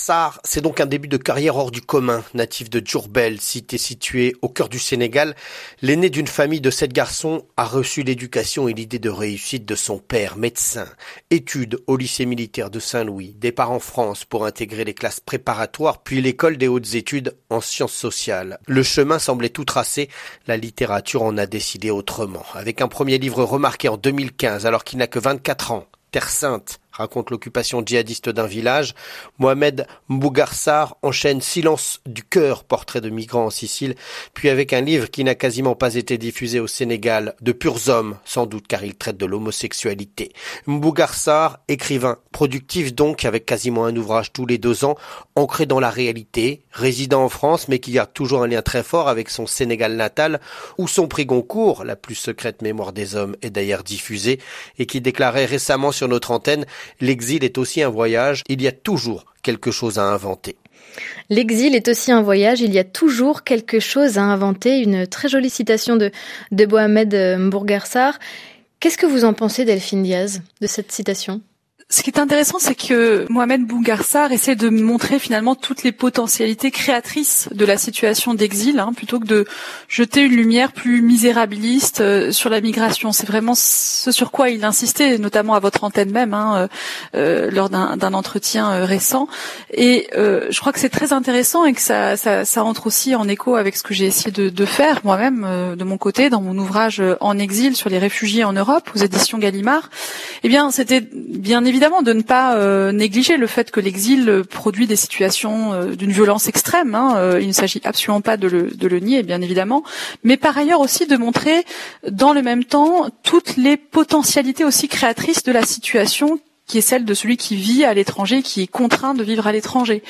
c'est donc un début de carrière hors du commun. Natif de Djurbel, cité située au cœur du Sénégal, l'aîné d'une famille de sept garçons a reçu l'éducation et l'idée de réussite de son père, médecin. Études au lycée militaire de Saint-Louis, départ en France pour intégrer les classes préparatoires, puis l'école des hautes études en sciences sociales. Le chemin semblait tout tracé, la littérature en a décidé autrement. Avec un premier livre remarqué en 2015 alors qu'il n'a que 24 ans, Terre Sainte, raconte l'occupation djihadiste d'un village. Mohamed Mbougarsar enchaîne Silence du cœur, portrait de migrants en Sicile, puis avec un livre qui n'a quasiment pas été diffusé au Sénégal, De purs hommes, sans doute car il traite de l'homosexualité. Mbougarsar, écrivain, productif donc, avec quasiment un ouvrage tous les deux ans, ancré dans la réalité, résident en France, mais qui a toujours un lien très fort avec son Sénégal natal, où son prix Goncourt, la plus secrète mémoire des hommes, est d'ailleurs diffusé, et qui déclarait récemment sur notre antenne L'exil est aussi un voyage, il y a toujours quelque chose à inventer. L'exil est aussi un voyage, il y a toujours quelque chose à inventer. Une très jolie citation de, de Mohamed Mbourgarsar. Qu'est-ce que vous en pensez, Delphine Diaz, de cette citation? Ce qui est intéressant, c'est que Mohamed Bougarsar essaie de montrer finalement toutes les potentialités créatrices de la situation d'exil, hein, plutôt que de jeter une lumière plus misérabiliste euh, sur la migration. C'est vraiment ce sur quoi il insistait, notamment à votre antenne même, hein, euh, euh lors d'un entretien euh, récent. Et je crois que c'est très intéressant et que ça, ça, ça, rentre aussi en écho avec ce que j'ai essayé de, de faire moi-même de mon côté dans mon ouvrage En exil sur les réfugiés en Europe aux éditions Gallimard. Eh bien, c'était bien évidemment évidemment de ne pas euh, négliger le fait que l'exil produit des situations euh, d'une violence extrême. Hein, euh, il ne s'agit absolument pas de le, de le, nier, bien évidemment, mais par ailleurs aussi de montrer dans le même temps toutes les potentialités aussi créatrices de la situation qui est celle de celui qui vit à l'étranger, qui est contraint de vivre à l'étranger.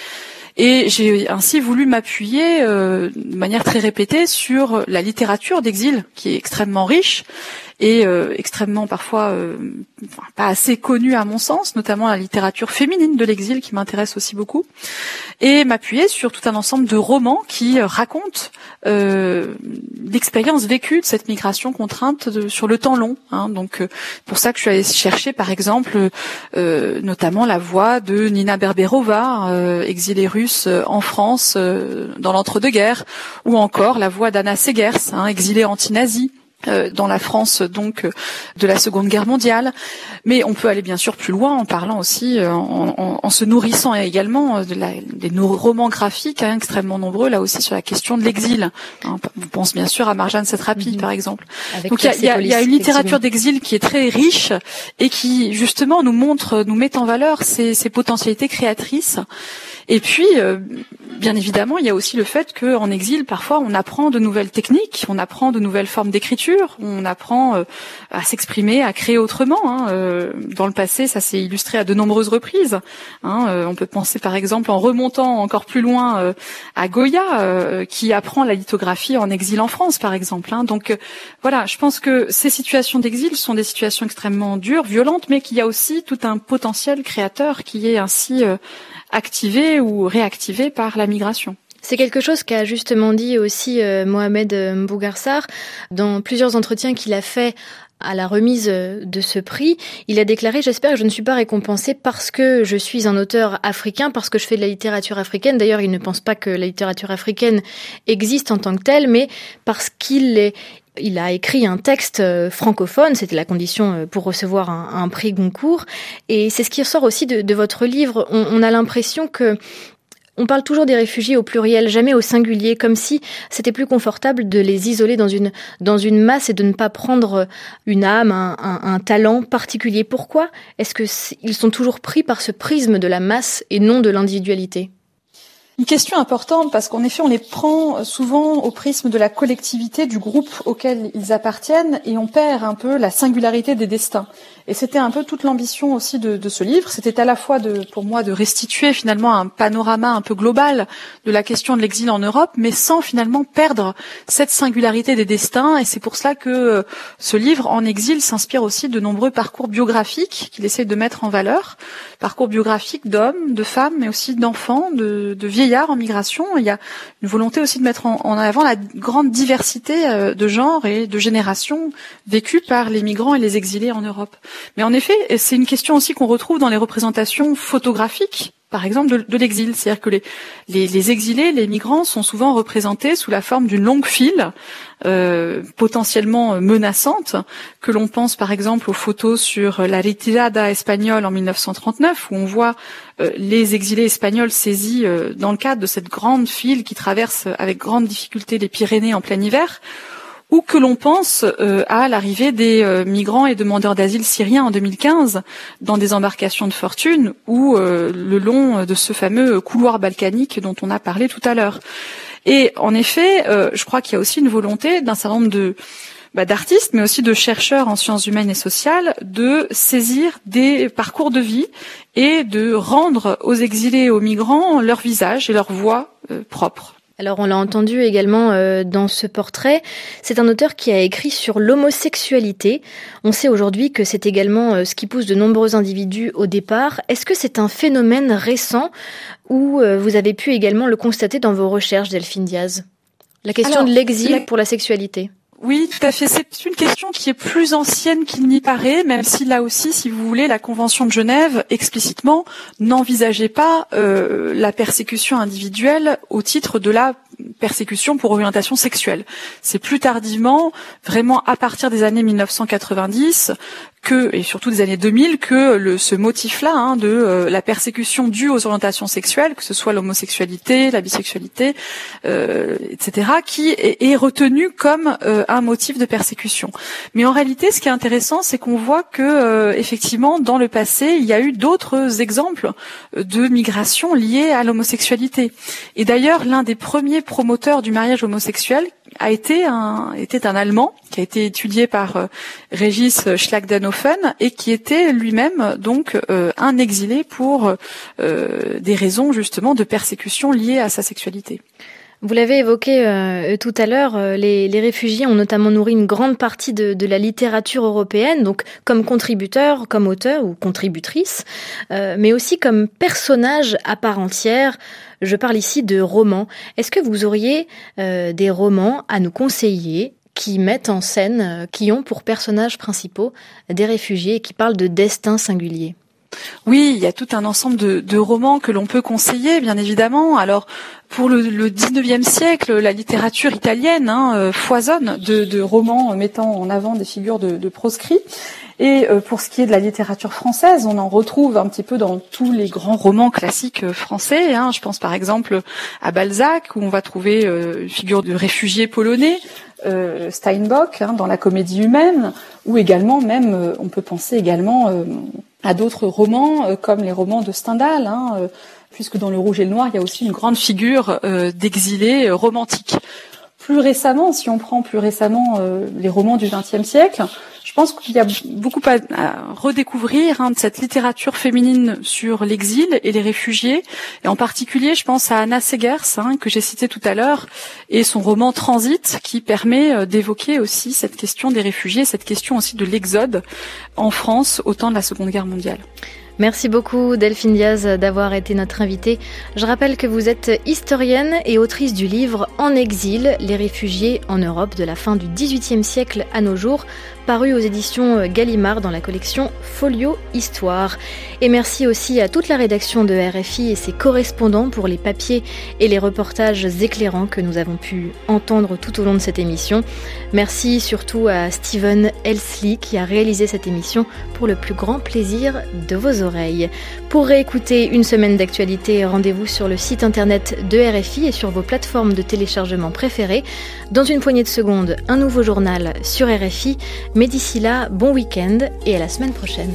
Et j'ai ainsi voulu m'appuyer de manière très répétée sur la littérature d'exil, qui est extrêmement riche et euh, extrêmement parfois euh, pas assez connue à mon sens, notamment la littérature féminine de l'exil qui m'intéresse aussi beaucoup, et m'appuyer sur tout un ensemble de romans qui euh, racontent l'expérience vécue de cette migration contrainte sur le temps long. Hein. Donc pour ça que je suis allée chercher par exemple notamment la voix de Nina Berberova, exilée russe en France dans l'entre-deux-guerres, ou encore la voix d'Anna Segers, hein, exilée anti-nazie euh, dans la France donc euh, de la Seconde Guerre mondiale, mais on peut aller bien sûr plus loin en parlant aussi, euh, en, se nourrissant également de la, des romans graphiques hein, extrêmement nombreux là aussi sur la question de l'exil. Hein, on pense bien sûr à Marjane Satrapi mhm. par exemple. donc il y a, une littérature d'exil qui est très riche et qui justement nous montre, nous met en valeur ces, ces potentialités créatrices. Et puis, bien évidemment, il y a aussi le fait qu'en exil, parfois, on apprend de nouvelles techniques, on apprend de nouvelles formes d'écriture on apprend euh, à s'exprimer, à créer autrement. Hein. Euh, dans le passé, ça s'est illustré à de nombreuses reprises. Hein. Euh, on peut penser par exemple en remontant encore plus loin à Goya, qui apprend la lithographie en exil en France, par exemple. Hein. Donc voilà, je pense que ces situations d'exil sont des situations extrêmement dures, violentes, mais qu'il y a aussi tout un potentiel créateur qui est ainsi activé ou réactivé par la migration. C'est quelque chose qu'a justement dit aussi euh, Mohamed euh, Mbougarsar dans plusieurs entretiens qu'il a fait à la remise euh, de ce prix, il a déclaré J'espère que je ne suis pas récompensé parce que je suis un auteur africain, parce que je fais de la littérature africaine. D'ailleurs, il ne pense pas que la littérature africaine existe en tant que telle, mais parce qu'il est, il a écrit un texte francophone, c'était la condition pour recevoir un, prix Goncourt, et c'est ce qui ressort aussi de, votre livre. on a l'impression que on parle toujours des réfugiés au pluriel, jamais au singulier, comme si c'était plus confortable de les isoler dans une, dans une masse et de ne pas prendre une âme, un, talent particulier. Pourquoi est-ce qu'ils sont toujours pris par ce prisme de la masse et non de l'individualité? Une question importante parce qu'en effet, on les prend souvent au prisme de la collectivité, du groupe auquel ils appartiennent, et on perd un peu la singularité des destins. Et c'était un peu toute l'ambition aussi de, ce livre. C'était à la fois pour moi de restituer finalement un panorama un peu global de la question de l'exil en Europe, mais sans finalement perdre cette singularité des destins. Et c'est pour cela que euh, ce livre, En exil, s'inspire aussi de nombreux parcours biographiques qu'il essaie de mettre en valeur. Parcours biographiques d'hommes, de femmes, mais aussi d'enfants, de, de, en migration. Il y a une volonté aussi de mettre en, en avant la grande diversité euh, de genres et de générations vécues par les migrants et les exilés en Europe. Mais en effet, c'est une question aussi qu'on retrouve dans les représentations photographiques par exemple, de, l'exil. C'est-à-dire que les, exilés, les migrants sont souvent représentés sous la forme d'une longue file euh, potentiellement menaçante, que l'on pense par exemple aux photos sur la retirada espagnole en 1939, où on voit euh, les exilés espagnols saisis euh, dans le cadre de cette grande file qui traverse avec grande difficulté les Pyrénées en plein hiver ou que l'on pense euh, à l'arrivée des euh, migrants et demandeurs d'asile syriens en 2015 dans des embarcations de fortune ou euh, le long de ce fameux couloir balkanique dont on a parlé tout à l'heure. Et en effet, je crois qu'il y a aussi une volonté d'un certain nombre bah, d'artistes, mais aussi de chercheurs en sciences humaines et sociales, de saisir des parcours de vie et de rendre aux exilés et aux migrants leur visage et leur voix propre. Alors on l'a entendu également euh, dans ce portrait, c'est un auteur qui a écrit sur l'homosexualité. On sait aujourd'hui que c'est également euh, ce qui pousse de nombreux individus au départ. Est-ce que c'est un phénomène récent ou euh, vous avez pu également le constater dans vos recherches, Delphine Diaz? La question de l'exil pour la sexualité. Oui, tout à fait. C'est une question qui est plus ancienne qu'il n'y paraît, même si là aussi, si vous voulez, la Convention de Genève explicitement n'envisageait pas euh, la persécution individuelle au titre de la persécution pour orientation sexuelle. C'est plus tardivement, vraiment à partir des années 1990, que et surtout des années 2000 que ce motif-là hein, de euh, la persécution due aux orientations sexuelles, que ce soit l'homosexualité, la bisexualité, euh, etc., qui est, retenu comme euh, un motif de persécution. Mais en réalité, ce qui est intéressant, c'est qu'on voit que effectivement, dans le passé, il y a eu d'autres exemples de migration liées à l'homosexualité. Et d'ailleurs, l'un des premiers promoteurs du mariage homosexuel a été un était un Allemand qui a été étudié par euh, Régis Schlagdenhofen et qui était lui-même donc euh, un exilé pour euh, des raisons justement de persécution liées à sa sexualité. Vous l'avez évoqué euh, tout à l'heure, euh, les, réfugiés ont notamment nourri une grande partie de, de, la littérature européenne, donc comme contributeurs, comme auteurs ou contributrices, euh, mais aussi comme personnages à part entière. Je parle ici de romans. Est-ce que vous auriez des romans à nous conseiller qui mettent en scène, qui ont pour personnages principaux des réfugiés et qui parlent de destin singulier? Oui, il y a tout un ensemble de, de romans que l'on peut conseiller, bien évidemment. Alors, pour le, le 19e siècle, la littérature italienne hein, euh, foisonne de, de, romans mettant en avant des figures de, de proscrits. Et euh, pour ce qui est de la littérature française, on en retrouve un petit peu dans tous les grands romans classiques euh, français. Hein. Je pense par exemple à Balzac, où on va trouver une figure de réfugié polonais, euh, Steinbock hein, dans la comédie humaine, ou également même, on peut penser également à d'autres romans comme les romans de Stendhal. Hein, puisque dans Le Rouge et le Noir, il y a aussi une grande figure euh, d'exilé euh, romantique. Plus récemment, si on prend plus récemment euh, les romans du XXe siècle, je pense qu'il y a beaucoup à, redécouvrir hein, de cette littérature féminine sur l'exil et les réfugiés. Et en particulier, je pense à Anna Segers, hein, que j'ai cité tout à l'heure, et son roman Transit, qui permet d'évoquer aussi cette question des réfugiés, cette question aussi de l'exode en France au temps de la Seconde Guerre mondiale. Merci beaucoup Delphine Diaz d'avoir été notre invitée. Je rappelle que vous êtes historienne et autrice du livre En exil, les réfugiés en Europe de la fin du XVIIIe siècle à nos jours, paru aux éditions Gallimard dans la collection Folio Histoire. Et merci aussi à toute la rédaction de RFI et ses correspondants pour les papiers et les reportages éclairants que nous avons pu entendre tout au long de cette émission. Merci surtout à Steven Elsley qui a réalisé cette émission pour le plus grand plaisir de vos oreilles. Pour réécouter une semaine d'actualité, rendez-vous sur le site internet de RFI et sur vos plateformes de téléchargement préférées. Dans une poignée de secondes, un nouveau journal sur RFI. Mais d'ici là, bon week-end et à la semaine prochaine.